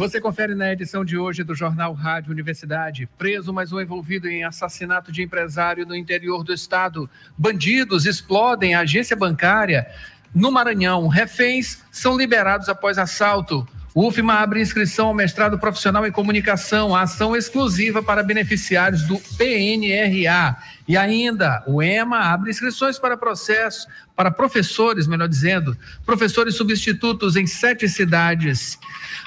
Você confere na edição de hoje do Jornal Rádio Universidade. Preso mais um envolvido em assassinato de empresário no interior do estado. Bandidos explodem a agência bancária. No Maranhão, reféns são liberados após assalto. UFMA abre inscrição ao mestrado profissional em comunicação, ação exclusiva para beneficiários do PNRA. E ainda, o EMA abre inscrições para processos, para professores, melhor dizendo, professores substitutos em sete cidades.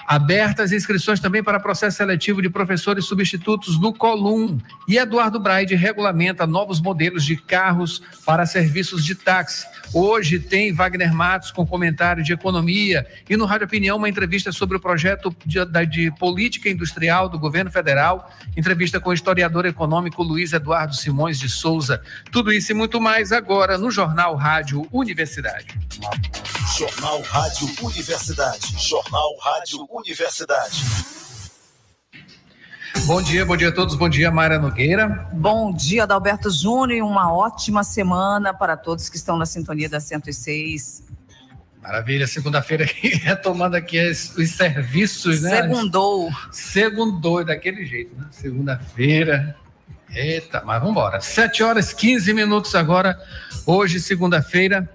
Abertas inscrições também para processo seletivo de professores substitutos no Colum. E Eduardo Braide regulamenta novos modelos de carros para serviços de táxi. Hoje tem Wagner Matos com comentário de economia e no Rádio Opinião uma entrevista sobre o projeto de, de política industrial do governo federal. Entrevista com o historiador econômico Luiz Eduardo Simões de Souza. Tudo isso e muito mais agora no Jornal Rádio Universidade. Jornal Rádio Universidade. Jornal Rádio Universidade. Bom dia, bom dia a todos. Bom dia, Mayra Nogueira. Bom dia, Adalberto Júnior, e uma ótima semana para todos que estão na sintonia da 106. Maravilha, segunda-feira retomando aqui os, os serviços, né? Segundou. Segundou, daquele jeito, né? Segunda-feira. Eita, mas vamos embora. 7 horas 15 minutos agora, hoje, segunda-feira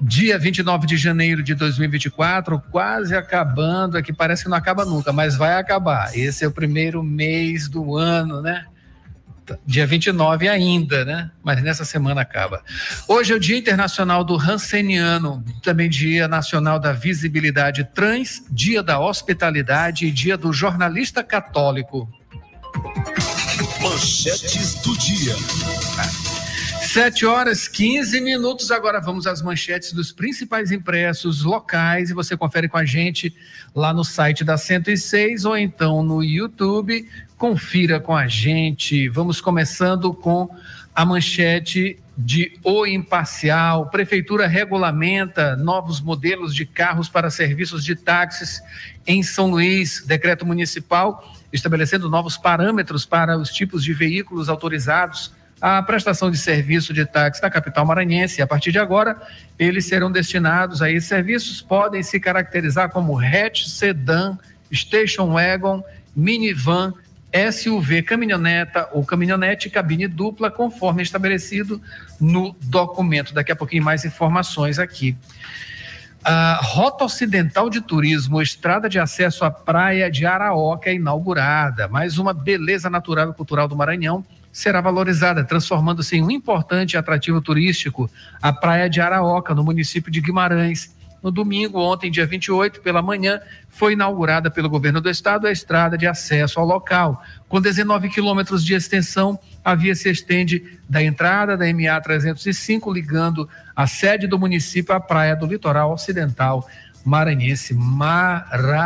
dia 29 de janeiro de 2024, quase acabando, aqui parece que não acaba nunca, mas vai acabar. Esse é o primeiro mês do ano, né? Dia 29 ainda, né? Mas nessa semana acaba. Hoje é o Dia Internacional do Hanseniano, também Dia Nacional da Visibilidade Trans, Dia da Hospitalidade e Dia do Jornalista Católico. Manchetes do dia. Ah. 7 horas 15 minutos. Agora vamos às manchetes dos principais impressos locais e você confere com a gente lá no site da 106 ou então no YouTube. Confira com a gente. Vamos começando com a manchete de O Imparcial. Prefeitura regulamenta novos modelos de carros para serviços de táxis em São Luís. Decreto municipal estabelecendo novos parâmetros para os tipos de veículos autorizados a prestação de serviço de táxi na capital maranhense. A partir de agora, eles serão destinados a esses serviços, podem se caracterizar como hatch, sedã, station wagon, minivan, SUV, caminhoneta ou caminhonete cabine dupla, conforme estabelecido no documento. Daqui a pouquinho mais informações aqui. A Rota Ocidental de Turismo, estrada de acesso à praia de Araoca, é inaugurada. Mais uma beleza natural e cultural do Maranhão será valorizada, transformando-se em um importante atrativo turístico a Praia de Araoca, no município de Guimarães. No domingo, ontem, dia 28, pela manhã, foi inaugurada pelo governo do estado a estrada de acesso ao local. Com 19 quilômetros de extensão, a via se estende da entrada da MA 305, ligando a sede do município à praia do litoral ocidental maranhense. Maravilha!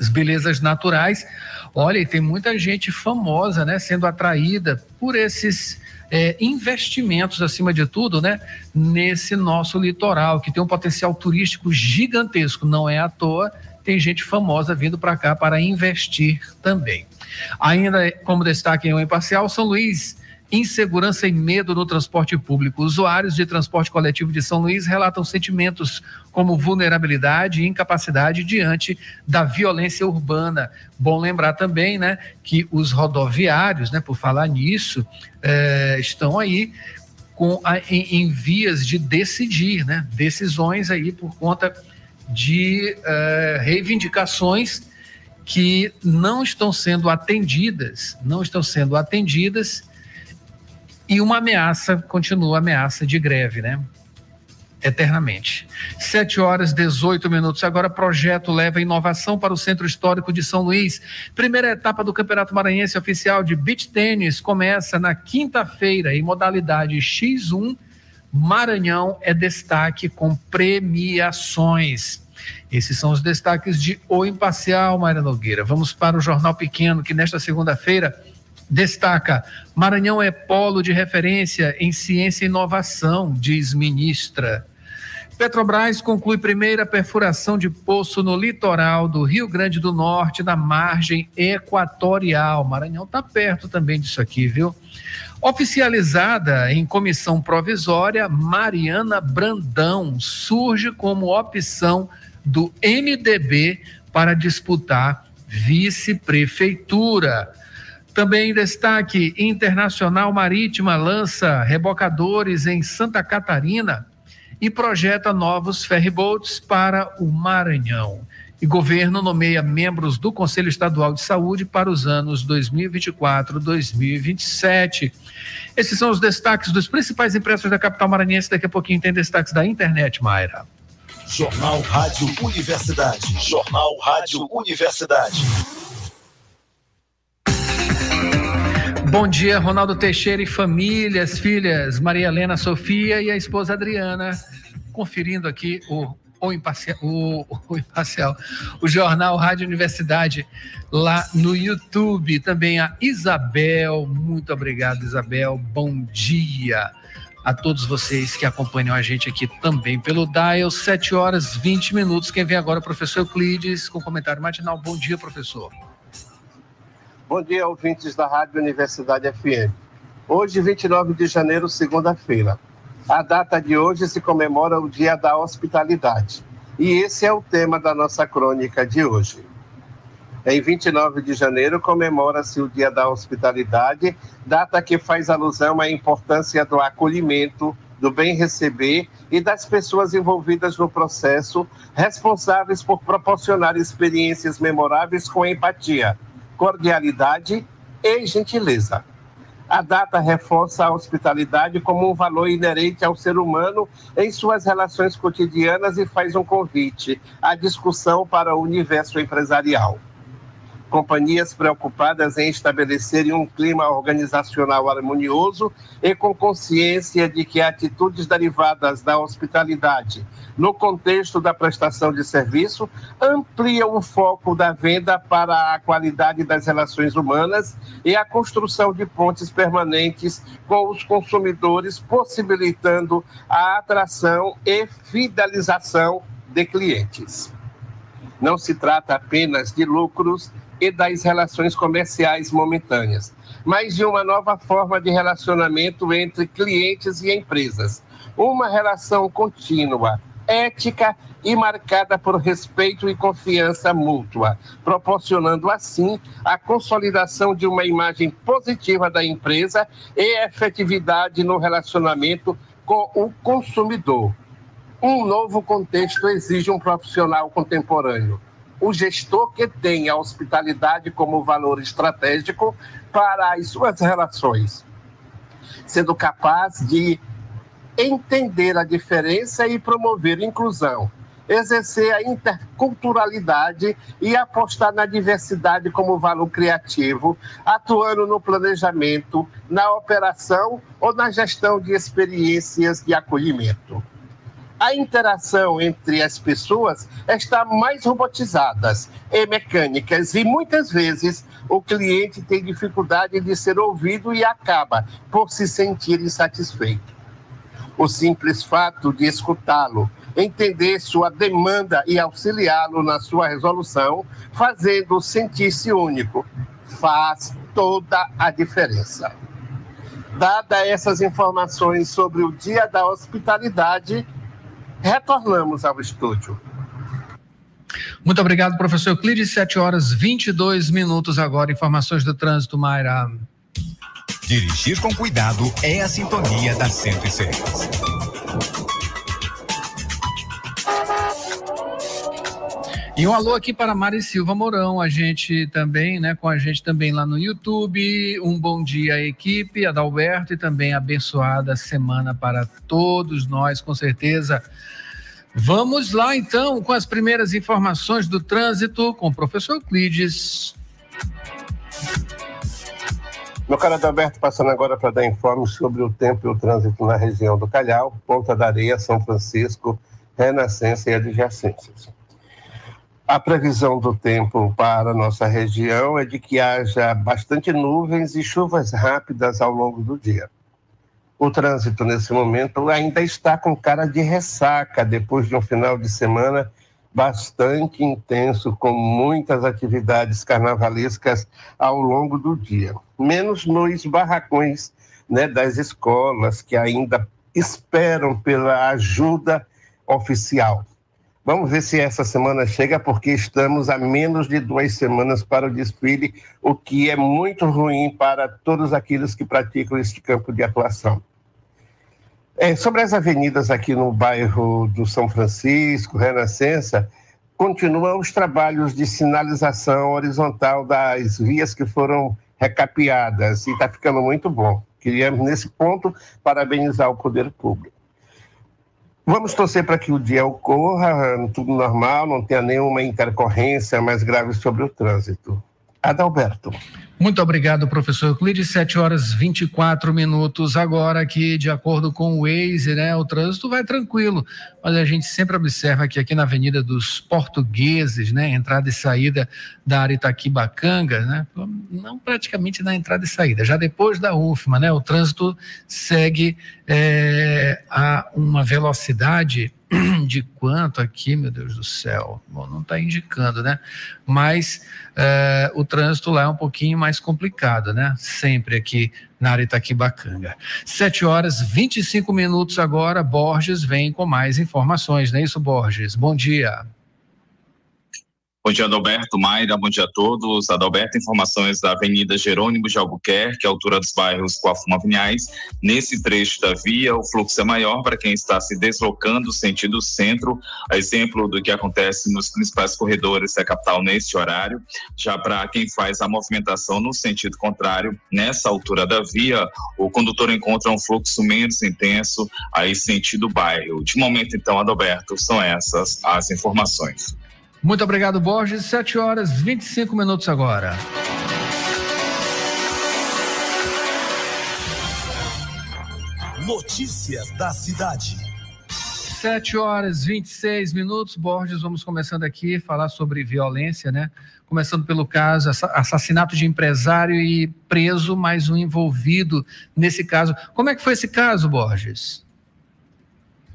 As belezas naturais Olha, e tem muita gente famosa, né, sendo atraída por esses é, investimentos, acima de tudo, né, nesse nosso litoral, que tem um potencial turístico gigantesco. Não é à toa, tem gente famosa vindo para cá para investir também. Ainda como destaque em um imparcial, São Luís insegurança e medo no transporte público. Usuários de transporte coletivo de São Luís relatam sentimentos como vulnerabilidade e incapacidade diante da violência urbana. Bom lembrar também, né, que os rodoviários, né, por falar nisso, é, estão aí com a, em, em, vias de decidir, né, decisões aí por conta de é, reivindicações que não estão sendo atendidas, não estão sendo atendidas e uma ameaça, continua a ameaça de greve, né? Eternamente. 7 horas 18 minutos. Agora, projeto leva inovação para o Centro Histórico de São Luís. Primeira etapa do Campeonato Maranhense Oficial de Beach Tênis começa na quinta-feira em modalidade X1. Maranhão é destaque com premiações. Esses são os destaques de O Imparcial, Maria Nogueira. Vamos para o Jornal Pequeno, que nesta segunda-feira Destaca: Maranhão é polo de referência em ciência e inovação, diz ministra. Petrobras conclui primeira perfuração de poço no litoral do Rio Grande do Norte, na margem equatorial. Maranhão está perto também disso aqui, viu? Oficializada em comissão provisória, Mariana Brandão surge como opção do MDB para disputar vice-prefeitura. Também destaque: Internacional Marítima lança rebocadores em Santa Catarina e projeta novos ferryboats para o Maranhão. E governo nomeia membros do Conselho Estadual de Saúde para os anos 2024-2027. Esses são os destaques dos principais impressos da capital maranhense. Daqui a pouquinho tem destaques da internet, Mayra. Jornal Rádio Universidade. Jornal Rádio Universidade. Bom dia, Ronaldo Teixeira e famílias, filhas Maria Helena Sofia e a esposa Adriana, conferindo aqui o, o, imparcial, o, o imparcial, o jornal Rádio Universidade lá no YouTube. Também a Isabel, muito obrigado, Isabel. Bom dia a todos vocês que acompanham a gente aqui também pelo Dial, 7 horas 20 minutos. Quem vem agora é o professor Euclides com comentário matinal. Bom dia, professor. Bom dia, ouvintes da Rádio Universidade FM. Hoje, 29 de janeiro, segunda-feira. A data de hoje se comemora o Dia da Hospitalidade. E esse é o tema da nossa crônica de hoje. Em 29 de janeiro comemora-se o Dia da Hospitalidade, data que faz alusão à importância do acolhimento, do bem receber e das pessoas envolvidas no processo, responsáveis por proporcionar experiências memoráveis com empatia, cordialidade e gentileza. A data reforça a hospitalidade como um valor inerente ao ser humano em suas relações cotidianas e faz um convite à discussão para o universo empresarial companhias preocupadas em estabelecerem um clima organizacional harmonioso e com consciência de que atitudes derivadas da hospitalidade no contexto da prestação de serviço ampliam o foco da venda para a qualidade das relações humanas e a construção de pontes permanentes com os consumidores, possibilitando a atração e fidelização de clientes. Não se trata apenas de lucros e das relações comerciais momentâneas, mas de uma nova forma de relacionamento entre clientes e empresas. Uma relação contínua, ética e marcada por respeito e confiança mútua, proporcionando assim a consolidação de uma imagem positiva da empresa e efetividade no relacionamento com o consumidor. Um novo contexto exige um profissional contemporâneo. O gestor que tem a hospitalidade como valor estratégico para as suas relações, sendo capaz de entender a diferença e promover inclusão, exercer a interculturalidade e apostar na diversidade como valor criativo, atuando no planejamento, na operação ou na gestão de experiências de acolhimento a interação entre as pessoas está mais robotizadas e mecânicas e muitas vezes o cliente tem dificuldade de ser ouvido e acaba por se sentir insatisfeito. O simples fato de escutá-lo, entender sua demanda e auxiliá-lo na sua resolução, fazendo sentir-se único, faz toda a diferença. Dada essas informações sobre o Dia da Hospitalidade, retornamos ao estúdio. Muito obrigado, professor Euclides. 7 horas 22 minutos agora. Informações do trânsito, Mayra. Dirigir com cuidado é a sintonia da 106. E um alô aqui para Mari Silva Mourão, a gente também, né, com a gente também lá no YouTube. Um bom dia à equipe, Adalberto, e também abençoada semana para todos nós, com certeza. Vamos lá então com as primeiras informações do trânsito com o professor Euclides. Meu caro Adalberto, passando agora para dar informes sobre o tempo e o trânsito na região do Calhau, Ponta da Areia, São Francisco, Renascença e adjacências. A previsão do tempo para nossa região é de que haja bastante nuvens e chuvas rápidas ao longo do dia. o trânsito nesse momento ainda está com cara de ressaca depois de um final de semana bastante intenso, com muitas atividades carnavalescas ao longo do dia, menos nos barracões né, das escolas que ainda esperam pela ajuda oficial. Vamos ver se essa semana chega, porque estamos a menos de duas semanas para o desfile, o que é muito ruim para todos aqueles que praticam este campo de atuação. É, sobre as avenidas aqui no bairro do São Francisco, Renascença, continuam os trabalhos de sinalização horizontal das vias que foram recapeadas e está ficando muito bom. Queria, nesse ponto, parabenizar o poder público. Vamos torcer para que o dia ocorra, tudo normal, não tenha nenhuma intercorrência mais grave sobre o trânsito. Adalberto. Muito obrigado, professor Euclides. 7 horas 24 minutos. Agora, aqui, de acordo com o Waze, né, o trânsito vai tranquilo. Mas a gente sempre observa que aqui na Avenida dos Portugueses, né, entrada e saída da área Itaquibacanga, né, não praticamente na entrada e saída, já depois da UFMA, né, o trânsito segue é, a uma velocidade de quanto aqui, meu Deus do céu? Bom, não está indicando, né? Mas é, o trânsito lá é um pouquinho mais complicado, né? Sempre aqui na área Itaquibacanga. 7 horas 25 minutos agora, Borges vem com mais informações, não é isso, Borges? Bom dia. Bom dia, Adalberto, Mayra, bom dia a todos. Adalberto, informações da Avenida Jerônimo de Albuquerque, altura dos bairros Coafuma Vinhais. Nesse trecho da via, o fluxo é maior para quem está se deslocando sentido centro, a exemplo do que acontece nos principais corredores da capital neste horário. Já para quem faz a movimentação no sentido contrário, nessa altura da via, o condutor encontra um fluxo menos intenso aí sentido bairro. De momento, então, Adalberto, são essas as informações. Muito obrigado, Borges. 7 horas 25 minutos agora. Notícias da cidade. 7 horas 26 minutos. Borges, vamos começando aqui a falar sobre violência, né? Começando pelo caso assassinato de empresário e preso mais um envolvido nesse caso. Como é que foi esse caso, Borges?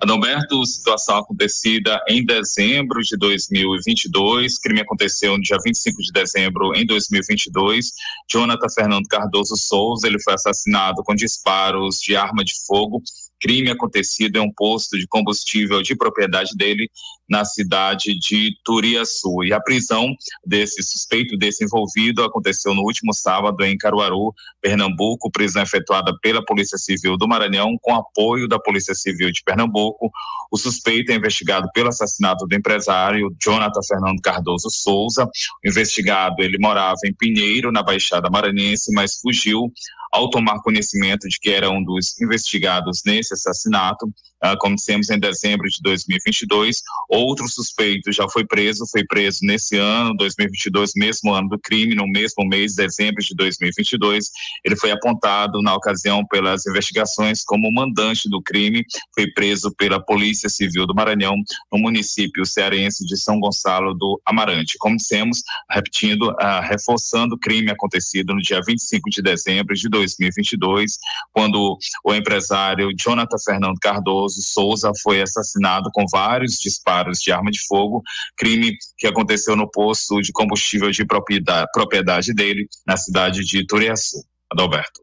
Adalberto, situação acontecida em dezembro de 2022, crime aconteceu no dia 25 de dezembro em 2022. Jonathan Fernando Cardoso Souza, ele foi assassinado com disparos de arma de fogo crime acontecido em um posto de combustível de propriedade dele na cidade de Turiaçu. E a prisão desse suspeito, desse envolvido, aconteceu no último sábado em Caruaru, Pernambuco, prisão efetuada pela Polícia Civil do Maranhão, com apoio da Polícia Civil de Pernambuco. O suspeito é investigado pelo assassinato do empresário Jonathan Fernando Cardoso Souza. O investigado, ele morava em Pinheiro, na Baixada Maranhense, mas fugiu ao tomar conhecimento de que era um dos investigados nesse assassinato, ah, como dissemos em dezembro de 2022. Outro suspeito já foi preso, foi preso nesse ano, 2022, mesmo ano do crime, no mesmo mês, dezembro de 2022. Ele foi apontado na ocasião pelas investigações como mandante do crime, foi preso pela Polícia Civil do Maranhão, no município cearense de São Gonçalo do Amarante. Como dissemos, repetindo, uh, reforçando o crime acontecido no dia 25 de dezembro de 2022, quando o empresário Jonathan Fernando Cardoso Souza foi assassinado com vários disparos de arma de fogo, crime que aconteceu no posto de combustível de propriedade, propriedade dele, na cidade de Turiaçu. Adalberto.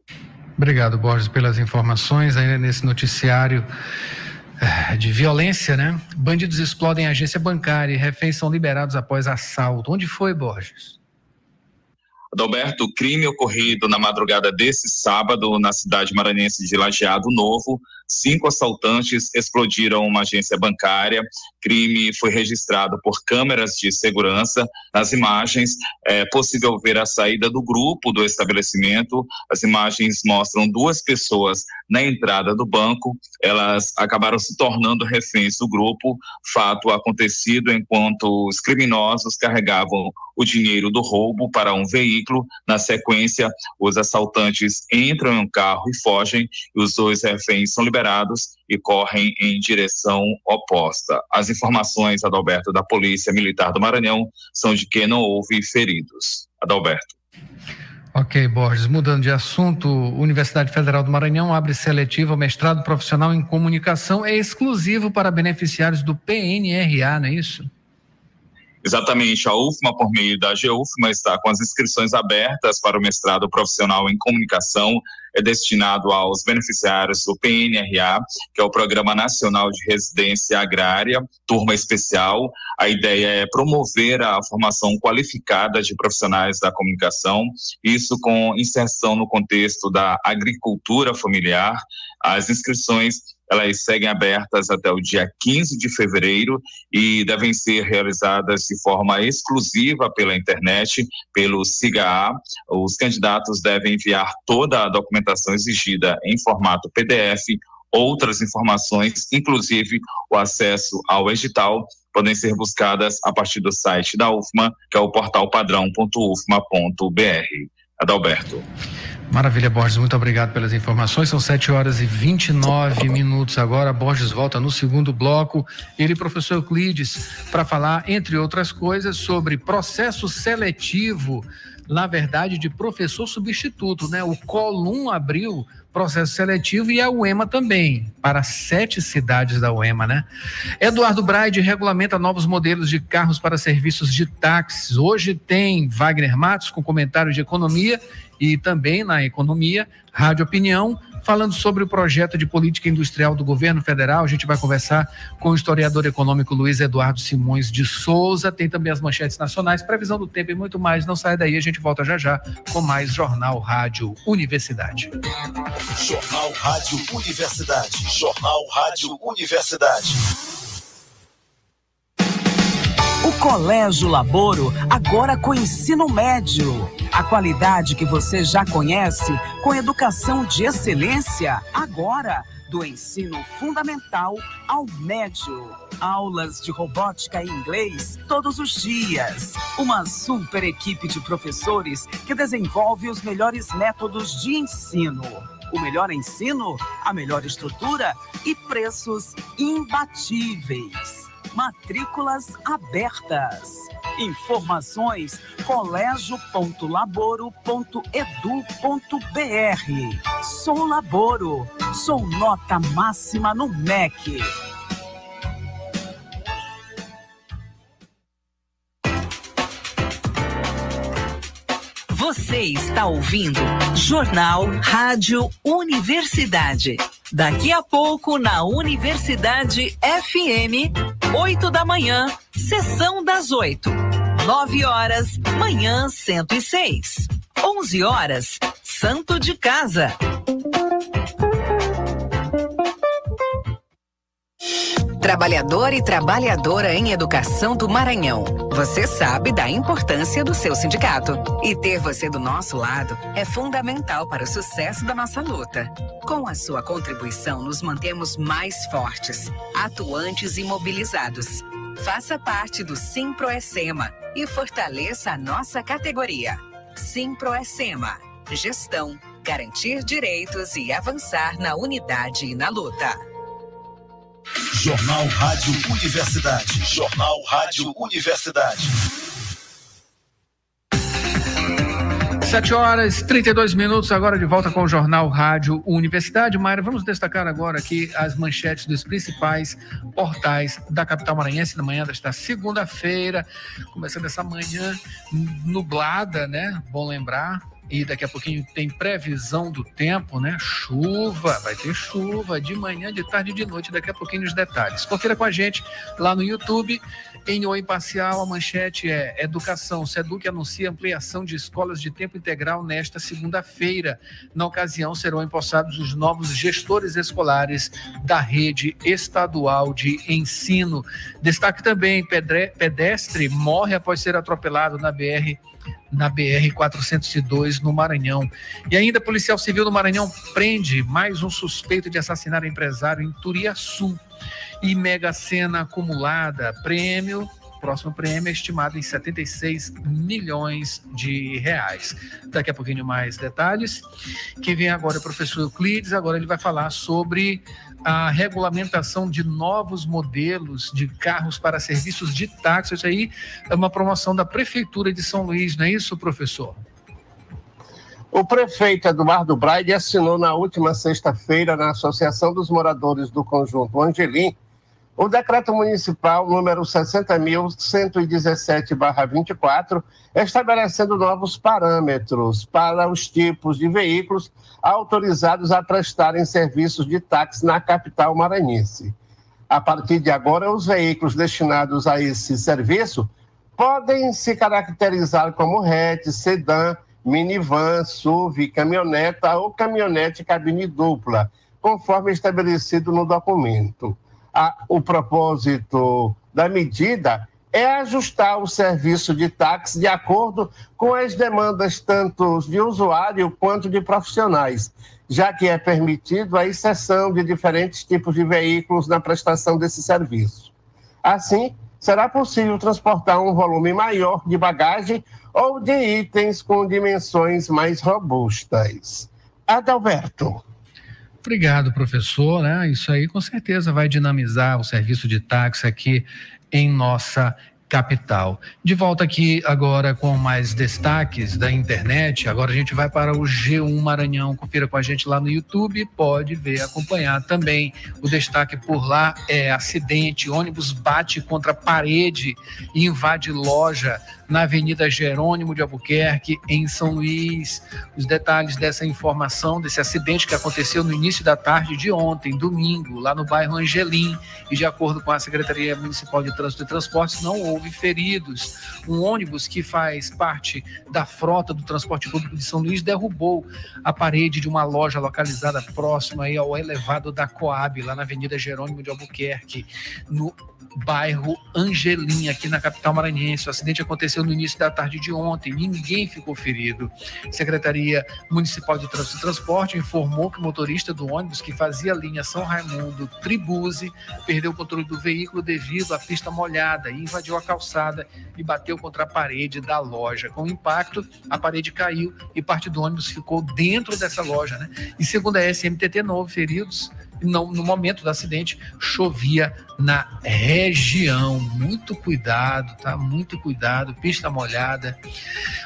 Obrigado, Borges, pelas informações ainda nesse noticiário eh, de violência, né? Bandidos explodem agência bancária e reféns são liberados após assalto. Onde foi, Borges? Adalberto, o crime ocorrido na madrugada desse sábado na cidade maranhense de Lajeado Novo cinco assaltantes explodiram uma agência bancária. Crime foi registrado por câmeras de segurança. Nas imagens é possível ver a saída do grupo do estabelecimento. As imagens mostram duas pessoas na entrada do banco. Elas acabaram se tornando reféns do grupo. Fato acontecido enquanto os criminosos carregavam o dinheiro do roubo para um veículo. Na sequência, os assaltantes entram em um carro e fogem. E os dois reféns são liberados e correm em direção oposta. As informações, Adalberto, da Polícia Militar do Maranhão são de que não houve feridos. Adalberto. Ok, Borges. Mudando de assunto, Universidade Federal do Maranhão abre seletiva mestrado profissional em comunicação. É exclusivo para beneficiários do PNRA, não é isso? Exatamente, a UFMA, por meio da GUFMA, está com as inscrições abertas para o mestrado profissional em comunicação, é destinado aos beneficiários do PNRA, que é o Programa Nacional de Residência Agrária, turma especial. A ideia é promover a formação qualificada de profissionais da comunicação, isso com inserção no contexto da agricultura familiar. As inscrições elas seguem abertas até o dia 15 de fevereiro e devem ser realizadas de forma exclusiva pela internet, pelo SIGA. Os candidatos devem enviar toda a documentação exigida em formato PDF, outras informações, inclusive o acesso ao edital, podem ser buscadas a partir do site da UFMA, que é o portal padrão.ufma.br. Adalberto. Maravilha, Borges, muito obrigado pelas informações. São 7 horas e 29 minutos agora. Borges volta no segundo bloco. Ele, professor Euclides, para falar, entre outras coisas, sobre processo seletivo, na verdade, de professor substituto, né? O Colum abriu processo seletivo e a UEMA também, para sete cidades da UEMA, né? Eduardo Braide regulamenta novos modelos de carros para serviços de táxis. Hoje tem Wagner Matos com comentário de economia e também na economia, Rádio Opinião, falando sobre o projeto de política industrial do governo federal. A gente vai conversar com o historiador econômico Luiz Eduardo Simões de Souza. Tem também as manchetes nacionais, previsão do tempo e muito mais. Não sai daí, a gente volta já já com mais Jornal Rádio Universidade. Jornal Rádio Universidade. Jornal Rádio Universidade. O Colégio Laboro, agora com ensino médio. A qualidade que você já conhece, com educação de excelência, agora do ensino fundamental ao médio. Aulas de robótica e inglês todos os dias. Uma super equipe de professores que desenvolve os melhores métodos de ensino. O melhor ensino, a melhor estrutura e preços imbatíveis matrículas abertas. Informações colégio.laboro.edu.br. Sou Laboro, sou nota máxima no MEC. Você está ouvindo Jornal Rádio Universidade. Daqui a pouco na Universidade FM, 8 da manhã, sessão das 8. 9 horas, manhã 106. 11 horas, Santo de Casa. Trabalhador e trabalhadora em educação do Maranhão. Você sabe da importância do seu sindicato. E ter você do nosso lado é fundamental para o sucesso da nossa luta. Com a sua contribuição, nos mantemos mais fortes, atuantes e mobilizados. Faça parte do Simproecema e fortaleça a nossa categoria. Simproecema. Gestão, garantir direitos e avançar na unidade e na luta. Jornal Rádio Universidade. Jornal Rádio Universidade. 7 horas 32 minutos, agora de volta com o Jornal Rádio Universidade. Mayra, vamos destacar agora aqui as manchetes dos principais portais da capital maranhense na manhã desta segunda-feira, começando essa manhã nublada, né? Bom lembrar, e daqui a pouquinho tem previsão do tempo, né? Chuva, vai ter chuva de manhã, de tarde e de noite, daqui a pouquinho os detalhes. Confira com a gente lá no YouTube. Em O Imparcial, a manchete é Educação. Seduc anuncia ampliação de escolas de tempo integral nesta segunda-feira. Na ocasião, serão empossados os novos gestores escolares da rede estadual de ensino. Destaque também: pedestre morre após ser atropelado na BR na BR-402 no Maranhão. E ainda, policial civil do Maranhão prende mais um suspeito de assassinar empresário em Turiaçu. E Mega Sena acumulada, prêmio, próximo prêmio é estimado em 76 milhões de reais. Daqui a pouquinho mais detalhes. Quem vem agora é o professor Euclides, agora ele vai falar sobre a regulamentação de novos modelos de carros para serviços de táxi. Isso aí é uma promoção da Prefeitura de São Luís, não é isso, professor? O prefeito Eduardo Braide assinou na última sexta-feira, na Associação dos Moradores do Conjunto Angelim, o decreto municipal número 60.117-24, estabelecendo novos parâmetros para os tipos de veículos autorizados a prestarem serviços de táxi na capital maranhense. A partir de agora, os veículos destinados a esse serviço podem se caracterizar como hatch, sedã, minivan, SUV, caminhoneta ou caminhonete cabine dupla, conforme estabelecido no documento. A, o propósito da medida é ajustar o serviço de táxi de acordo com as demandas tanto de usuário quanto de profissionais, já que é permitido a exceção de diferentes tipos de veículos na prestação desse serviço. Assim, será possível transportar um volume maior de bagagem ou de itens com dimensões mais robustas. Adalberto. Obrigado, professor. Né? Isso aí com certeza vai dinamizar o serviço de táxi aqui em nossa capital. De volta aqui agora com mais destaques da internet. Agora a gente vai para o G1 Maranhão. Confira com a gente lá no YouTube, pode ver, acompanhar também. O destaque por lá é acidente, ônibus bate contra parede e invade loja na Avenida Jerônimo de Albuquerque, em São Luís. Os detalhes dessa informação, desse acidente que aconteceu no início da tarde de ontem, domingo, lá no bairro Angelim. E de acordo com a Secretaria Municipal de Trânsito e Transportes, não houve feridos. Um ônibus que faz parte da frota do transporte público de São Luís derrubou a parede de uma loja localizada próxima aí ao elevado da Coab, lá na Avenida Jerônimo de Albuquerque, no bairro Angelim, aqui na capital maranhense. O acidente aconteceu no início da tarde de ontem, ninguém ficou ferido. Secretaria Municipal de Trânsito e Transporte informou que o motorista do ônibus que fazia a linha São Raimundo Tribuse perdeu o controle do veículo devido à pista molhada e invadiu a calçada e bateu contra a parede da loja. Com o impacto, a parede caiu e parte do ônibus ficou dentro dessa loja, né? E segundo a SMTT, não houve feridos no, momento do acidente chovia na região. Muito cuidado, tá? Muito cuidado, pista molhada.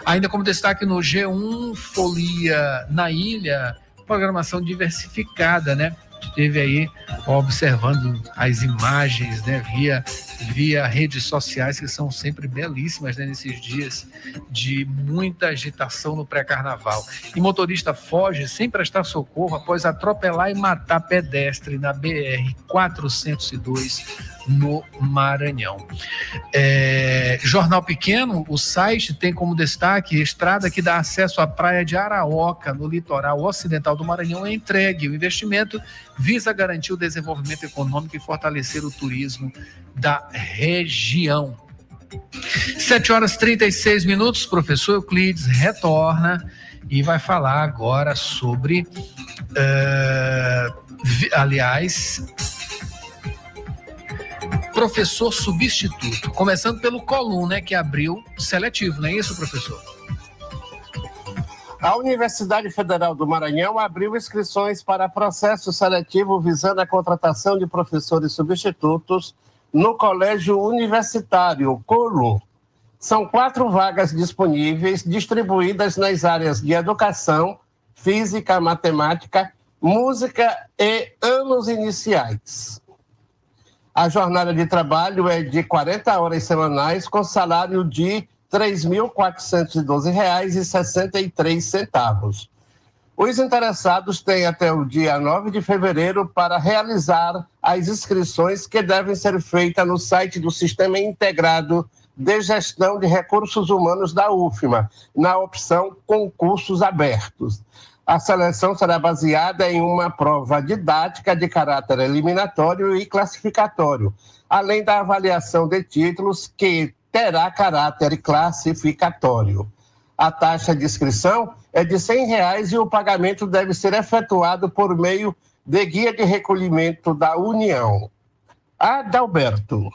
Ainda como destaque no G1, folia na ilha, programação diversificada, né? Esteve aí observando as imagens, né, via via redes sociais que são sempre belíssimas né, nesses dias de muita agitação no pré-carnaval. E motorista foge sem prestar socorro após atropelar e matar pedestre na BR 402 no Maranhão. É, jornal Pequeno, o site tem como destaque estrada que dá acesso à praia de Araoca, no litoral ocidental do Maranhão, é entregue. O investimento visa garantir o desenvolvimento econômico e fortalecer o turismo da região. 7 horas 36 minutos, professor Euclides retorna e vai falar agora sobre, uh, aliás, professor substituto, começando pelo Colum, né, que abriu seletivo, não é isso, professor? A Universidade Federal do Maranhão abriu inscrições para processo seletivo visando a contratação de professores substitutos no Colégio Universitário Colum. São quatro vagas disponíveis, distribuídas nas áreas de educação, física, matemática, música e anos iniciais. A jornada de trabalho é de 40 horas semanais, com salário de R$ 3.412,63. Os interessados têm até o dia 9 de fevereiro para realizar as inscrições que devem ser feitas no site do Sistema Integrado de Gestão de Recursos Humanos da UFMA, na opção Concursos Abertos. A seleção será baseada em uma prova didática de caráter eliminatório e classificatório, além da avaliação de títulos que terá caráter classificatório. A taxa de inscrição é de 100 reais e o pagamento deve ser efetuado por meio de guia de recolhimento da União. Adalberto.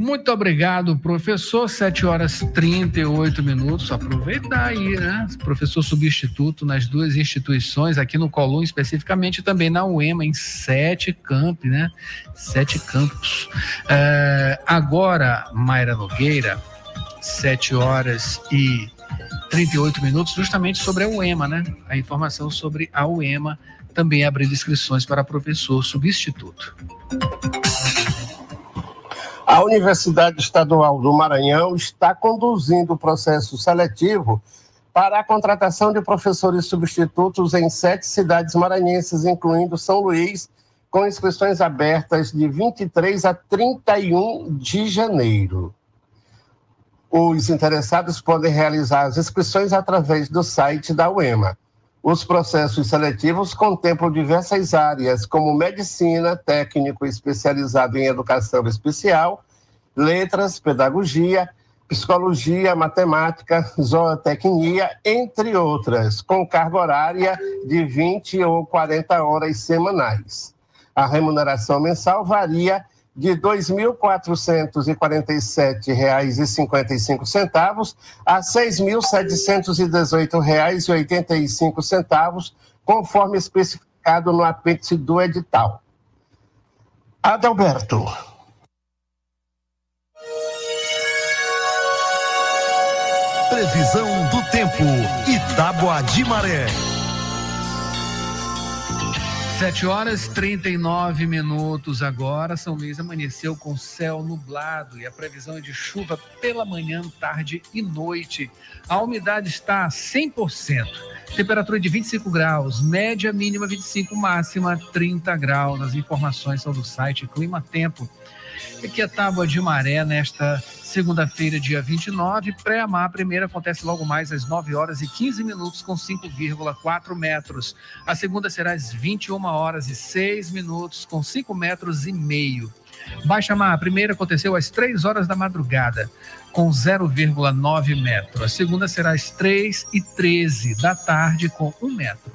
Muito obrigado, professor. 7 horas 38 minutos. Aproveitar aí, né? Professor substituto nas duas instituições, aqui no Colum, especificamente também na UEMA, em sete campos, né? Sete campos. É, agora, Mayra Nogueira, 7 horas e 38 minutos, justamente sobre a UEMA, né? A informação sobre a UEMA também abrindo inscrições para professor substituto. A Universidade Estadual do Maranhão está conduzindo o processo seletivo para a contratação de professores substitutos em sete cidades maranhenses, incluindo São Luís, com inscrições abertas de 23 a 31 de janeiro. Os interessados podem realizar as inscrições através do site da UEMA. Os processos seletivos contemplam diversas áreas, como medicina, técnico especializado em educação especial, letras, pedagogia, psicologia, matemática, zootecnia, entre outras, com carga horária de 20 ou 40 horas semanais. A remuneração mensal varia de R$ 2.447,55 a R$ 6.718,85, conforme especificado no apêndice do edital. Adalberto. Previsão do tempo. Itágua de Maré. 7 horas 39 minutos agora. São Luís amanheceu com céu nublado e a previsão é de chuva pela manhã, tarde e noite. A umidade está a 100%. Temperatura de 25 graus, média mínima 25, máxima 30 graus. As informações são do site Clima Tempo. Aqui é Tábua de Maré nesta segunda-feira, dia 29. Pré-amar, primeira acontece logo mais às 9 horas e 15 minutos, com 5,4 metros. A segunda será às 21 horas e 6 minutos, com 5 metros e meio. Baixa Mar, a primeira aconteceu às 3 horas da madrugada, com 0,9 metro. A segunda será às 3 e 13 da tarde, com 1 metro.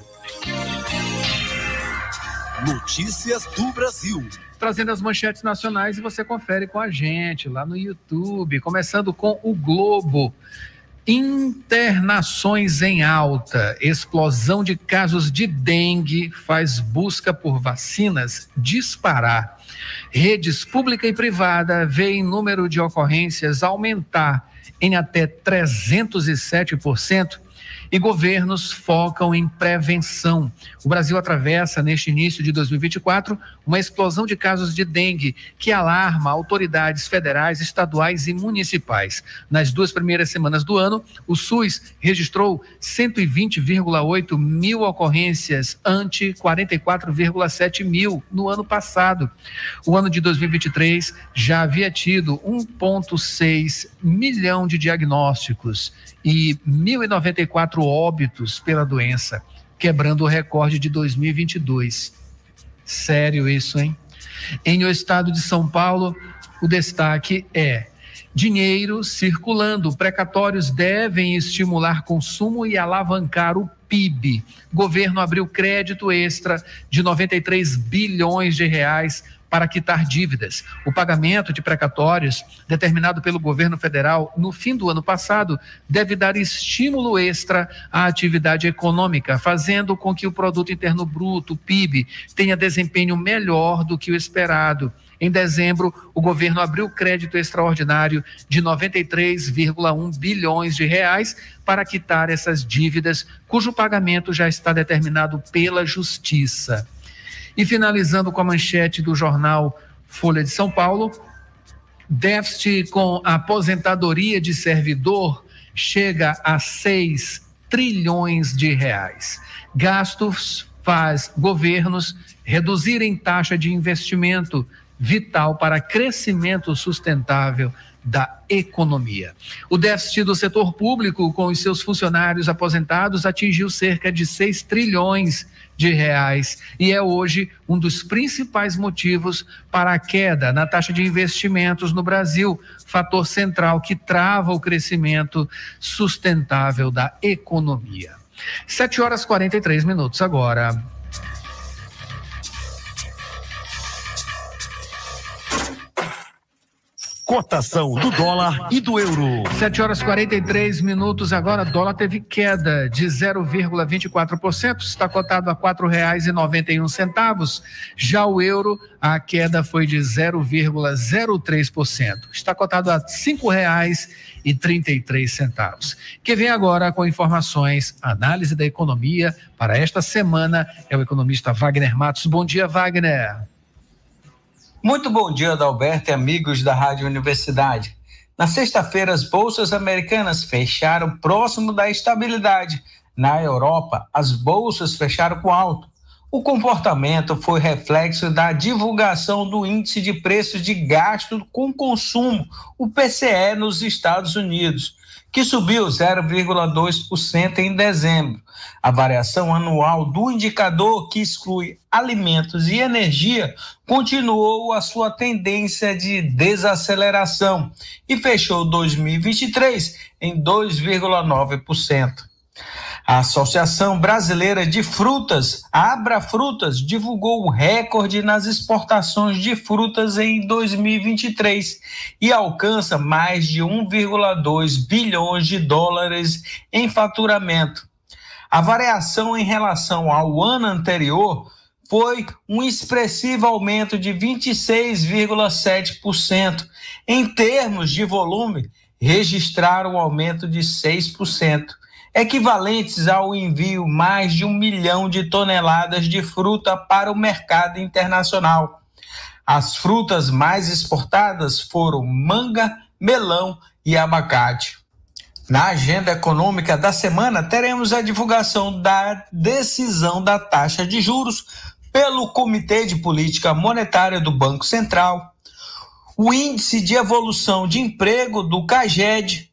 Notícias do Brasil trazendo as manchetes nacionais e você confere com a gente lá no YouTube, começando com o Globo. Internações em alta, explosão de casos de dengue faz busca por vacinas disparar. Redes pública e privada veem número de ocorrências aumentar em até 307% e governos focam em prevenção. O Brasil atravessa, neste início de 2024, uma explosão de casos de dengue que alarma autoridades federais, estaduais e municipais. Nas duas primeiras semanas do ano, o SUS registrou 120,8 mil ocorrências, ante 44,7 mil no ano passado. O ano de 2023 já havia tido 1,6 milhão de diagnósticos e 1.094 óbitos pela doença, quebrando o recorde de 2022. Sério isso, hein? Em o estado de São Paulo, o destaque é dinheiro circulando. Precatórios devem estimular consumo e alavancar o PIB. Governo abriu crédito extra de 93 bilhões de reais para quitar dívidas. O pagamento de precatórios, determinado pelo governo federal no fim do ano passado, deve dar estímulo extra à atividade econômica, fazendo com que o produto interno bruto, PIB, tenha desempenho melhor do que o esperado. Em dezembro, o governo abriu crédito extraordinário de 93,1 bilhões de reais para quitar essas dívidas, cujo pagamento já está determinado pela Justiça. E finalizando com a manchete do jornal Folha de São Paulo, déficit com aposentadoria de servidor chega a 6 trilhões de reais. Gastos faz governos reduzirem taxa de investimento vital para crescimento sustentável da economia. O déficit do setor público com os seus funcionários aposentados atingiu cerca de 6 trilhões de reais e é hoje um dos principais motivos para a queda na taxa de investimentos no Brasil, fator central que trava o crescimento sustentável da economia. 7 horas 43 minutos agora. Cotação do dólar e do euro. 7 horas 43 minutos agora, dólar teve queda de 0,24%, está cotado a um centavos. Já o euro, a queda foi de 0,03%, está cotado a cinco reais e trinta e três centavos. Que vem agora com informações, análise da economia para esta semana é o economista Wagner Matos. Bom dia, Wagner. Muito bom dia, Adalberto e amigos da Rádio Universidade. Na sexta-feira, as bolsas americanas fecharam próximo da estabilidade. Na Europa, as bolsas fecharam com alto. O comportamento foi reflexo da divulgação do índice de preços de gasto com consumo, o PCE, nos Estados Unidos, que subiu 0,2% em dezembro. A variação anual do indicador, que exclui alimentos e energia, continuou a sua tendência de desaceleração e fechou 2023 em 2,9%. A Associação Brasileira de Frutas, Abra Frutas, divulgou o recorde nas exportações de frutas em 2023 e alcança mais de 1,2 bilhões de dólares em faturamento. A variação em relação ao ano anterior foi um expressivo aumento de 26,7%. Em termos de volume, registraram um aumento de 6% equivalentes ao envio mais de um milhão de toneladas de fruta para o mercado internacional. As frutas mais exportadas foram manga, melão e abacate. Na agenda econômica da semana, teremos a divulgação da decisão da taxa de juros pelo Comitê de Política Monetária do Banco Central, o índice de evolução de emprego do CAGED,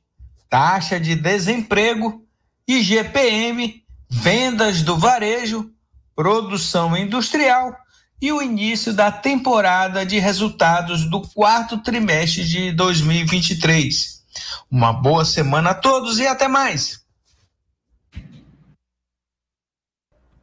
taxa de desemprego IGPM, vendas do varejo, produção industrial e o início da temporada de resultados do quarto trimestre de 2023. Uma boa semana a todos e até mais!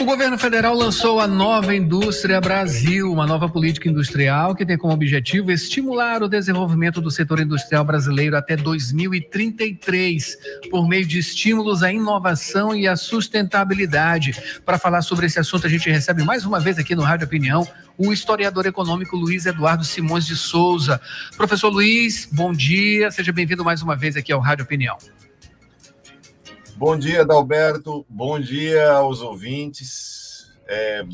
O governo federal lançou a Nova Indústria Brasil, uma nova política industrial que tem como objetivo estimular o desenvolvimento do setor industrial brasileiro até 2033, por meio de estímulos à inovação e à sustentabilidade. Para falar sobre esse assunto, a gente recebe mais uma vez aqui no Rádio Opinião o historiador econômico Luiz Eduardo Simões de Souza. Professor Luiz, bom dia, seja bem-vindo mais uma vez aqui ao Rádio Opinião. Bom dia, Dalberto. Bom dia aos ouvintes. É,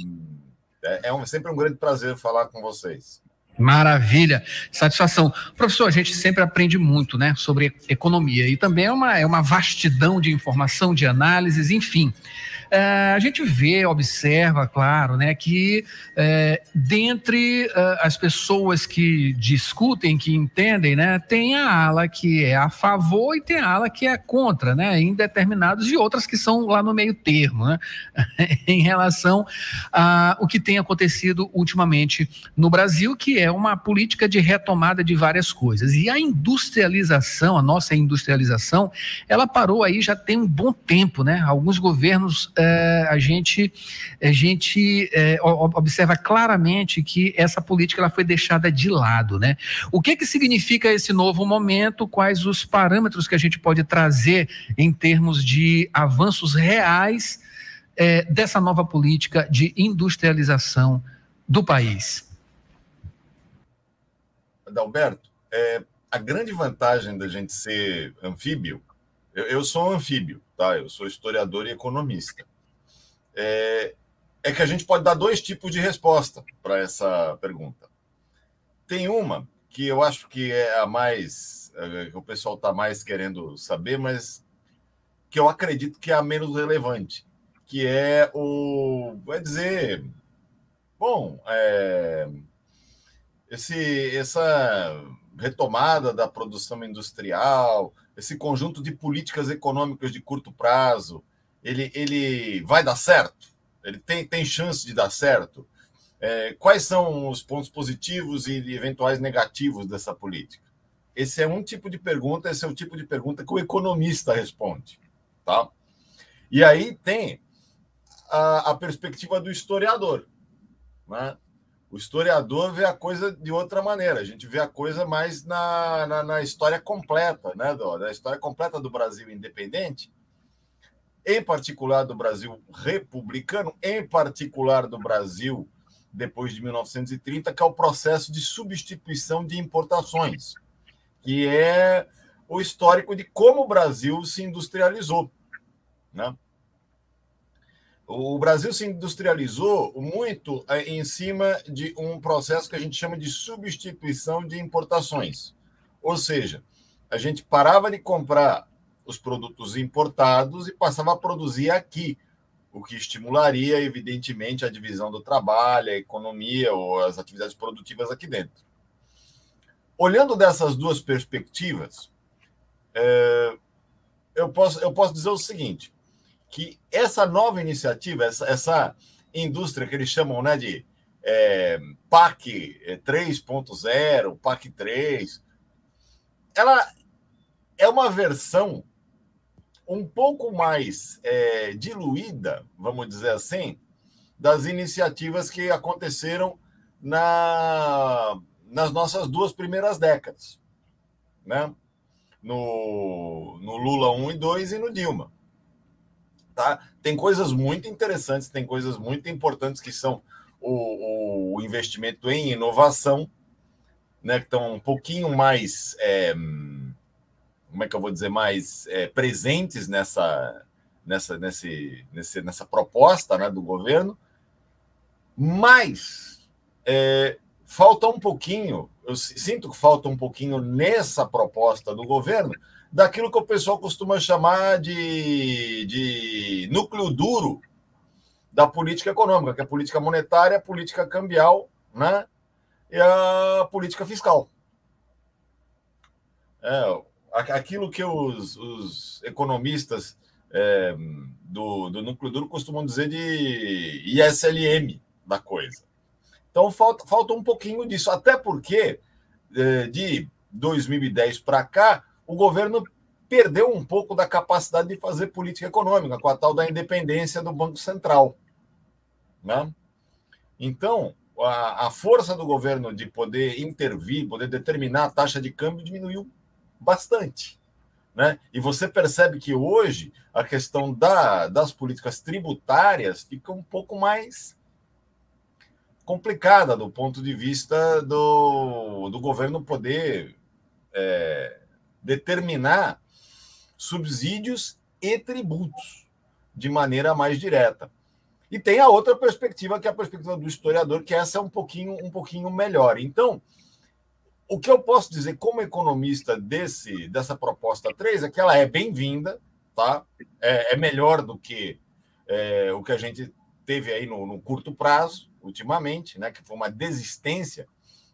é um, sempre um grande prazer falar com vocês. Maravilha, satisfação. Professor, a gente sempre aprende muito né, sobre economia e também é uma, é uma vastidão de informação, de análises, enfim. É, a gente vê, observa, claro, né, que é, dentre uh, as pessoas que discutem, que entendem, né, tem a ala que é a favor e tem a ala que é contra, né, em determinados e outras que são lá no meio termo, né, em relação a o que tem acontecido ultimamente no Brasil, que é uma política de retomada de várias coisas. E a industrialização, a nossa industrialização, ela parou aí já tem um bom tempo, né? Alguns governos é, a gente, a gente é, observa claramente que essa política ela foi deixada de lado. Né? O que, que significa esse novo momento? Quais os parâmetros que a gente pode trazer em termos de avanços reais é, dessa nova política de industrialização do país? Adalberto, é, a grande vantagem da gente ser anfíbio, eu, eu sou um anfíbio, tá? Eu sou historiador e economista é, é que a gente pode dar dois tipos de resposta para essa pergunta. Tem uma que eu acho que é a mais é, que o pessoal está mais querendo saber, mas que eu acredito que é a menos relevante, que é o, vai dizer, bom, é, esse, essa retomada da produção industrial, esse conjunto de políticas econômicas de curto prazo, ele, ele vai dar certo? Ele tem, tem chance de dar certo? É, quais são os pontos positivos e eventuais negativos dessa política? Esse é um tipo de pergunta, esse é o tipo de pergunta que o economista responde, tá? E aí tem a, a perspectiva do historiador, né? O historiador vê a coisa de outra maneira. A gente vê a coisa mais na, na, na história completa, né, do, na história completa do Brasil independente, em particular do Brasil republicano, em particular do Brasil depois de 1930, que é o processo de substituição de importações, que é o histórico de como o Brasil se industrializou. Né? O Brasil se industrializou muito eh, em cima de um processo que a gente chama de substituição de importações. Ou seja, a gente parava de comprar os produtos importados e passava a produzir aqui, o que estimularia, evidentemente, a divisão do trabalho, a economia ou as atividades produtivas aqui dentro. Olhando dessas duas perspectivas, é, eu, posso, eu posso dizer o seguinte: que essa nova iniciativa, essa, essa indústria que eles chamam né, de é, PAC 3.0, PAC 3, ela é uma versão um pouco mais é, diluída, vamos dizer assim, das iniciativas que aconteceram na, nas nossas duas primeiras décadas, né? No, no Lula 1 e 2 e no Dilma. Tá? Tem coisas muito interessantes, tem coisas muito importantes que são o, o investimento em inovação, né, que estão um pouquinho mais é, como é que eu vou dizer, mais é, presentes nessa, nessa, nesse, nesse, nessa proposta né, do governo, mas é, falta um pouquinho, eu sinto que falta um pouquinho nessa proposta do governo daquilo que o pessoal costuma chamar de, de núcleo duro da política econômica, que é a política monetária, a política cambial né, e a política fiscal. É, aquilo que os, os economistas é, do, do núcleo duro costumam dizer de ISLM da coisa. Então falta, falta um pouquinho disso, até porque é, de 2010 para cá, o governo perdeu um pouco da capacidade de fazer política econômica, com a tal da independência do Banco Central. Né? Então, a, a força do governo de poder intervir, poder determinar a taxa de câmbio diminuiu bastante. Né? E você percebe que hoje a questão da, das políticas tributárias fica um pouco mais complicada do ponto de vista do, do governo poder é, determinar subsídios e tributos de maneira mais direta. E tem a outra perspectiva, que é a perspectiva do historiador, que essa é um pouquinho, um pouquinho melhor. Então, o que eu posso dizer como economista desse dessa proposta 3 é que ela é bem-vinda, tá? É, é, melhor do que é, o que a gente teve aí no, no, curto prazo, ultimamente, né? Que foi uma desistência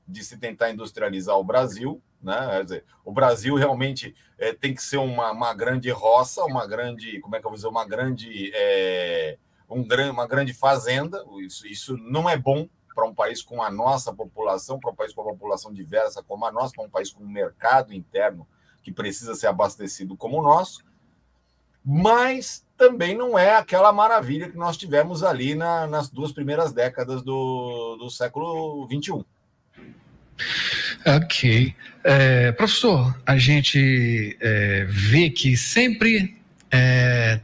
de se tentar industrializar o Brasil, né? Dizer, o Brasil realmente é, tem que ser uma, uma grande roça, uma grande, como é que eu vou dizer, uma grande, é, um, uma grande fazenda. Isso, isso não é bom para um país com a nossa população, para um país com uma população diversa como a nossa, para um país com um mercado interno que precisa ser abastecido como o nosso, mas também não é aquela maravilha que nós tivemos ali na, nas duas primeiras décadas do, do século XXI. Ok. É, professor, a gente é, vê que sempre é,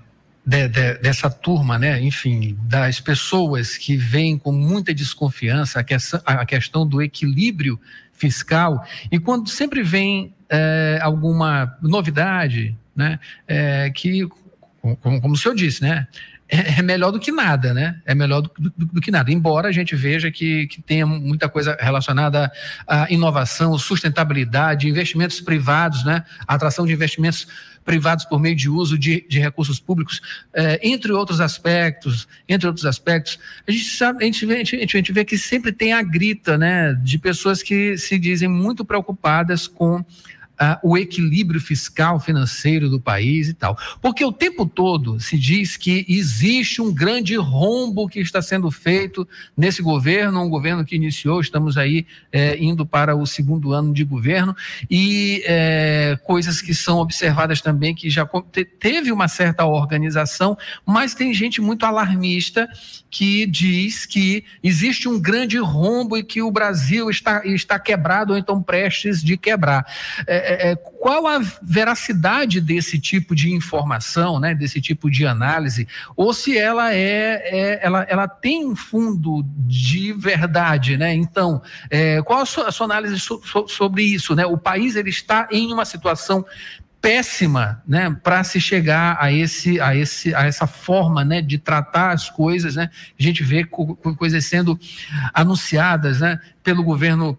de, de, dessa turma, né? enfim, das pessoas que veem com muita desconfiança a questão, a questão do equilíbrio fiscal, e quando sempre vem é, alguma novidade, né? É, que, como, como o senhor disse, né? É, é melhor do que nada, né? É melhor do, do, do, que nada. Embora a gente veja que, que tenha muita coisa relacionada à inovação, sustentabilidade, investimentos privados, né? A atração de investimentos privados por meio de uso de, de recursos públicos, é, entre outros aspectos, entre outros aspectos, a gente sabe, a gente, vê, a, gente, a gente vê que sempre tem a grita, né, de pessoas que se dizem muito preocupadas com uh, o equilíbrio fiscal, financeiro do país e tal. Porque o tempo todo se diz que existe um grande rombo que está sendo feito nesse governo, um governo que iniciou, estamos aí é, indo para o segundo ano de governo, e é, coisas que são observadas também que já teve uma certa organização, mas tem gente muito alarmista que diz que existe um grande rombo e que o Brasil está, está quebrado ou então prestes de quebrar. É, é, é, qual a veracidade desse tipo de informação, né, desse tipo de análise, ou se ela é, é ela, ela tem um fundo de verdade, né? Então, é, qual a sua, a sua análise so, so, sobre isso, né? O país ele está em uma situação péssima, né, para se chegar a esse, a esse, a essa forma, né, de tratar as coisas, né? A gente vê co coisas sendo anunciadas, né, pelo governo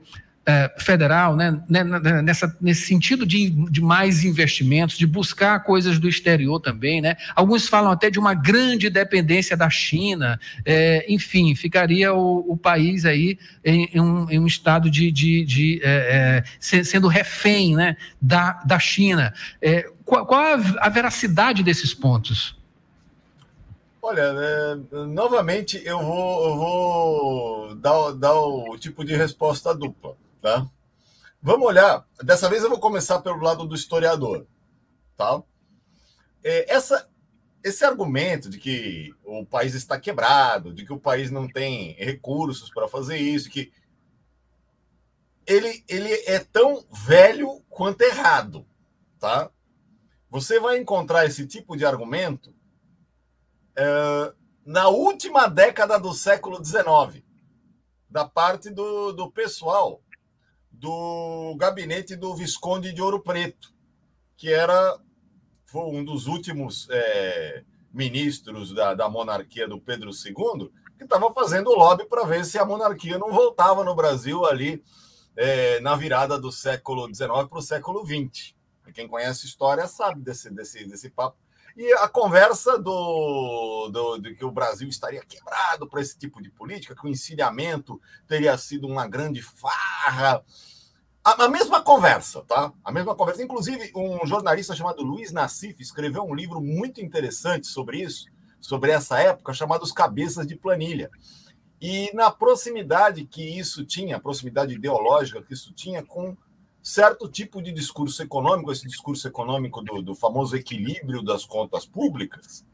é, federal, né, né, né, nessa, nesse sentido de, de mais investimentos, de buscar coisas do exterior também. Né? Alguns falam até de uma grande dependência da China, é, enfim, ficaria o, o, país aí em, em, um, em um, estado de, de, de é, sendo refém né, da, da China. Qual, qual a, a veracidade desses pontos? Olha, é, novamente eu vou, eu vou dar, dar o tipo de resposta dupla. Tá? Vamos olhar. Dessa vez eu vou começar pelo lado do historiador. Tá? É, essa, esse argumento de que o país está quebrado, de que o país não tem recursos para fazer isso, que ele, ele é tão velho quanto errado. Tá? Você vai encontrar esse tipo de argumento é, na última década do século XIX, da parte do, do pessoal do gabinete do Visconde de Ouro Preto, que era foi um dos últimos é, ministros da, da monarquia do Pedro II, que estava fazendo lobby para ver se a monarquia não voltava no Brasil ali é, na virada do século XIX para o século XX. Quem conhece história sabe desse, desse, desse papo. E a conversa do, do, que o Brasil estaria quebrado para esse tipo de política, que o encilhamento teria sido uma grande farra, a, a, mesma conversa, tá? A mesma conversa. Inclusive, um jornalista chamado Luiz Nassif escreveu um livro muito interessante sobre isso, sobre essa época, chamado Os Cabeças de Planilha. E na proximidade que isso tinha, a proximidade ideológica que isso tinha com certo tipo de discurso econômico, esse discurso econômico do, do famoso equilíbrio das contas públicas,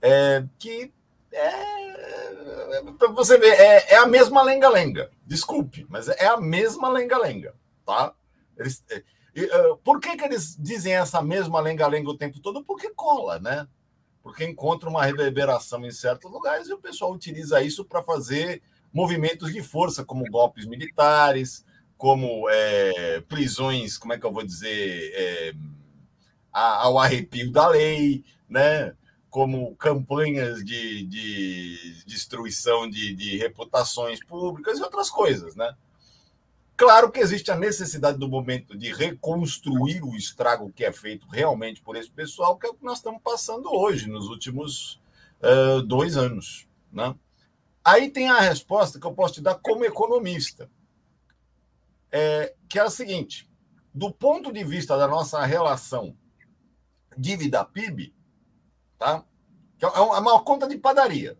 é, que é, você vê, é, é a mesma lenga-lenga. Desculpe, mas é a mesma lenga-lenga tá? Eles, uh, por que, que eles dizem essa mesma lenga-lenga o tempo todo? Porque cola, né? Porque encontra uma reverberação em certos lugares e o pessoal utiliza isso para fazer movimentos de força, como golpes militares, como é, prisões, como é que eu vou dizer, é, ao arrepio da lei, né? como campanhas de, de destruição de, de reputações públicas e outras coisas, né? Claro que existe a necessidade do momento de reconstruir o estrago que é feito realmente por esse pessoal, que é o que nós estamos passando hoje, nos últimos uh, dois anos. Né? Aí tem a resposta que eu posso te dar como economista, é, que é a seguinte: do ponto de vista da nossa relação dívida-PIB, tá? que é uma conta de padaria.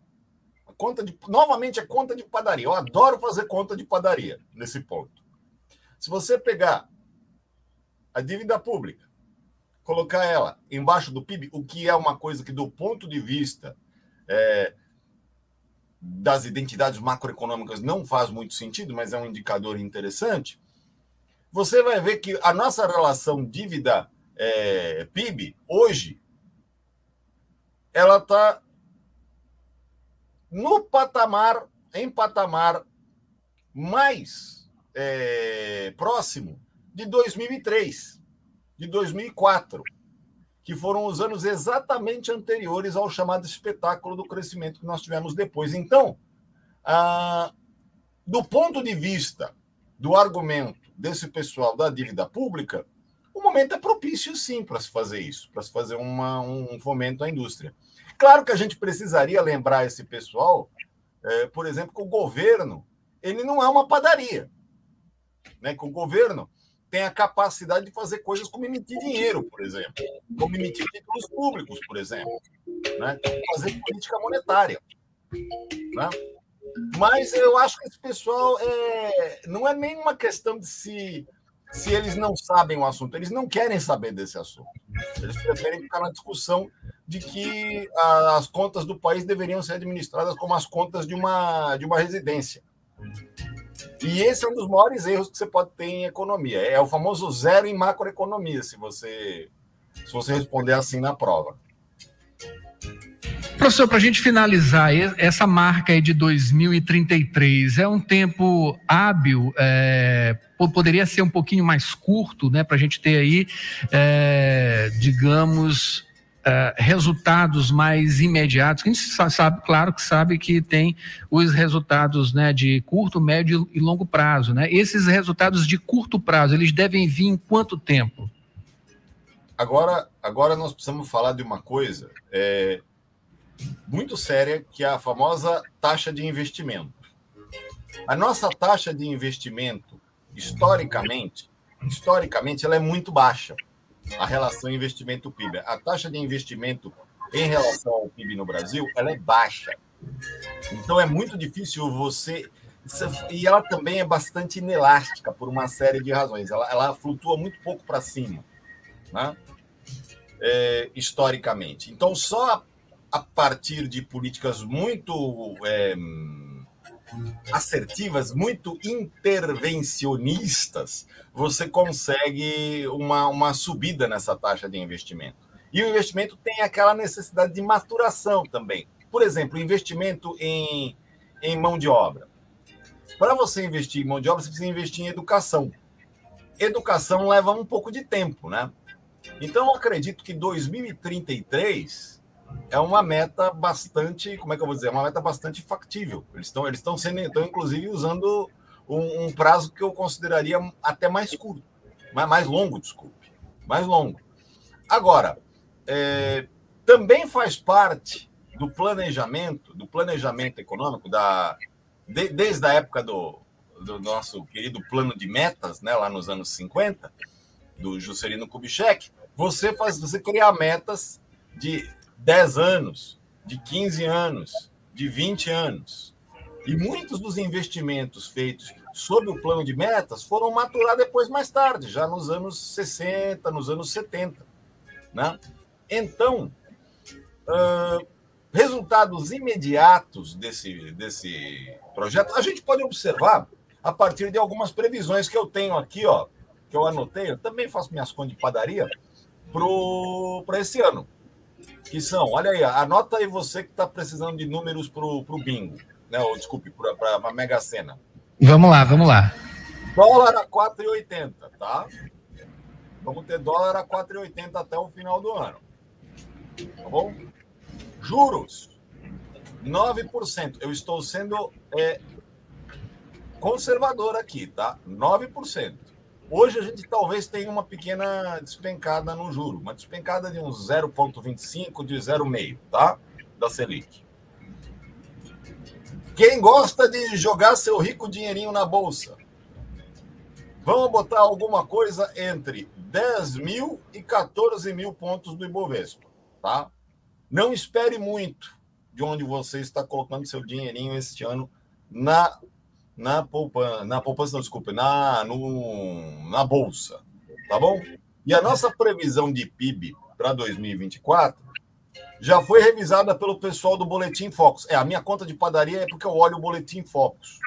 Conta de, novamente, é conta de padaria. Eu adoro fazer conta de padaria nesse ponto. Se você pegar a dívida pública, colocar ela embaixo do PIB, o que é uma coisa que, do ponto de vista é, das identidades macroeconômicas, não faz muito sentido, mas é um indicador interessante, você vai ver que a nossa relação dívida-PIB, é, hoje, ela está no patamar, em patamar mais é, próximo de 2003, de 2004, que foram os anos exatamente anteriores ao chamado espetáculo do crescimento que nós tivemos depois. Então, ah, do ponto de vista do argumento desse pessoal da dívida pública, o momento é propício sim para se fazer isso, para se fazer uma, um fomento à indústria. Claro que a gente precisaria lembrar esse pessoal, é, por exemplo, que o governo ele não é uma padaria né, que o governo tem a capacidade de fazer coisas como emitir dinheiro, por exemplo, como emitir títulos públicos, por exemplo, né? fazer política monetária. Né? Mas eu acho que esse pessoal é, não é nem uma questão de se, se eles não sabem o assunto, eles não querem saber desse assunto. Eles preferem ficar na discussão de que as contas do país deveriam ser administradas como as contas de uma, de uma residência. E esse é um dos maiores erros que você pode ter em economia. É o famoso zero em macroeconomia, se você, se você responder assim na prova. Professor, para a gente finalizar, essa marca aí de 2033 é um tempo hábil, é, poderia ser um pouquinho mais curto, né, para a gente ter aí, é, digamos, é, resultados mais imediatos. A gente sabe, claro que sabe que tem os resultados né, de curto, médio e longo prazo. Né? Esses resultados de curto prazo, eles devem vir em quanto tempo? Agora, agora nós precisamos falar de uma coisa. É, muito séria, que é a famosa taxa de investimento. A nossa taxa de investimento, historicamente, historicamente, ela é muito baixa. A relação investimento-PIB. A taxa de investimento em relação ao PIB no Brasil, ela é baixa. Então é muito difícil você e ela também é bastante inelástica por uma série de razões. Ela, ela flutua muito pouco para cima, né? É, historicamente. Então, só a partir de políticas muito é, assertivas, muito intervencionistas, você consegue uma, uma subida nessa taxa de investimento. E o investimento tem aquela necessidade de maturação também. Por exemplo, investimento em, em mão de obra. Para você investir em mão de obra, você precisa investir em educação. Educação leva um pouco de tempo, né? Então, eu acredito que 2033 é uma meta bastante, como é que eu vou dizer, é uma meta bastante factível. Eles estão, eles estão sendo, estão inclusive usando um, um, prazo que eu consideraria até mais curto, mais, longo, desculpe, mais longo. Agora, é, também faz parte do planejamento, do planejamento econômico da de, desde a época do, do nosso querido plano de metas, né, lá nos anos 50, do Juscelino Kubitschek, você faz, você criar metas de 10 anos, de 15 anos, de 20 anos. E muitos dos investimentos feitos sob o plano de metas foram maturar depois, mais tarde, já nos anos 60, nos anos 70. Né? Então, uh, resultados imediatos desse, desse projeto, a gente pode observar a partir de algumas previsões que eu tenho aqui, ó, que eu anotei, eu também faço minhas contas de padaria, para esse ano que são, olha aí, anota aí você que está precisando de números para o bingo, né? Ou, desculpe, para a Mega Sena. Vamos lá, vamos lá. Dólar a 4,80, tá? Vamos ter dólar a 4,80 até o final do ano. Tá bom? Juros, 9%. Eu estou sendo é, conservador aqui, tá? 9%. Hoje a gente talvez tenha uma pequena despencada no juro, uma despencada de uns 0,25, de 0,5, tá? Da Selic. Quem gosta de jogar seu rico dinheirinho na bolsa? Vamos botar alguma coisa entre 10 mil e 14 mil pontos do Ibovespa, tá? Não espere muito de onde você está colocando seu dinheirinho este ano na na poupança, na poupança, não, desculpa, na, no, na bolsa, tá bom? E a nossa previsão de PIB para 2024 já foi revisada pelo pessoal do Boletim Focus. É, a minha conta de padaria é porque eu olho o Boletim Focus,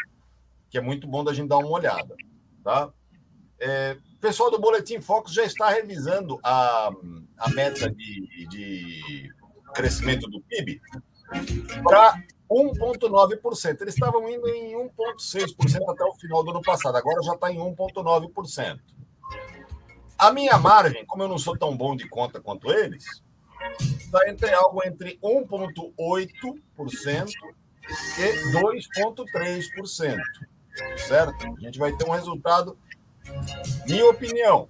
que é muito bom da gente dar uma olhada, tá? É, pessoal do Boletim Focus já está revisando a, a meta de, de crescimento do PIB para 1,9%. Eles estavam indo em 1,6% até o final do ano passado, agora já está em 1,9%. A minha margem, como eu não sou tão bom de conta quanto eles, está entre algo entre 1,8% e 2,3%. Certo? A gente vai ter um resultado, minha opinião,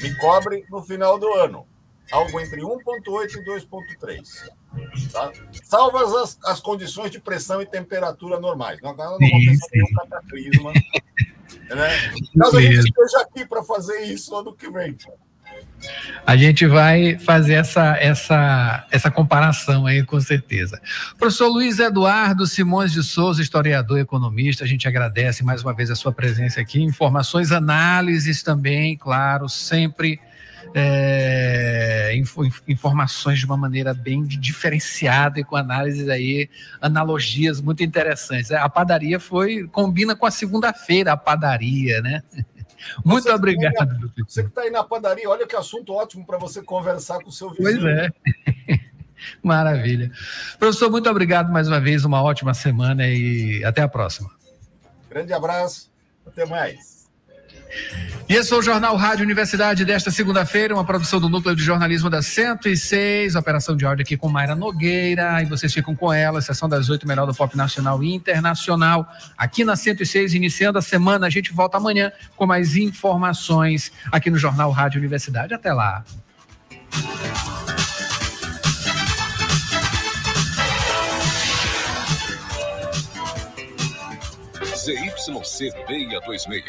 me cobre no final do ano algo entre 1,8 e 2,3. Tá? Salvas as, as condições de pressão e temperatura normais. Não, não acontece nenhum cataclisma Né? Caso a gente esteja aqui para fazer isso ano que vem. A gente vai fazer essa, essa, essa comparação aí, com certeza. Professor Luiz Eduardo Simões de Souza, historiador e economista, a gente agradece mais uma vez a sua presença aqui. Informações, análises também, claro, sempre é, informações de uma maneira bem diferenciada e com análises aí, analogias muito interessantes. A padaria foi, combina com a segunda-feira, a padaria, né? Muito você obrigado. Que você que está aí na padaria, olha que assunto ótimo para você conversar com o seu vizinho. Pois é. Maravilha. Professor, muito obrigado mais uma vez, uma ótima semana e até a próxima. Grande abraço, até mais. E esse foi o Jornal Rádio Universidade desta segunda-feira, uma produção do Núcleo de Jornalismo da 106, operação de áudio aqui com Mayra Nogueira, e vocês ficam com ela, sessão das oito, melhor do pop nacional e internacional, aqui na 106, iniciando a semana, a gente volta amanhã com mais informações aqui no Jornal Rádio Universidade. Até lá. ZYC 626.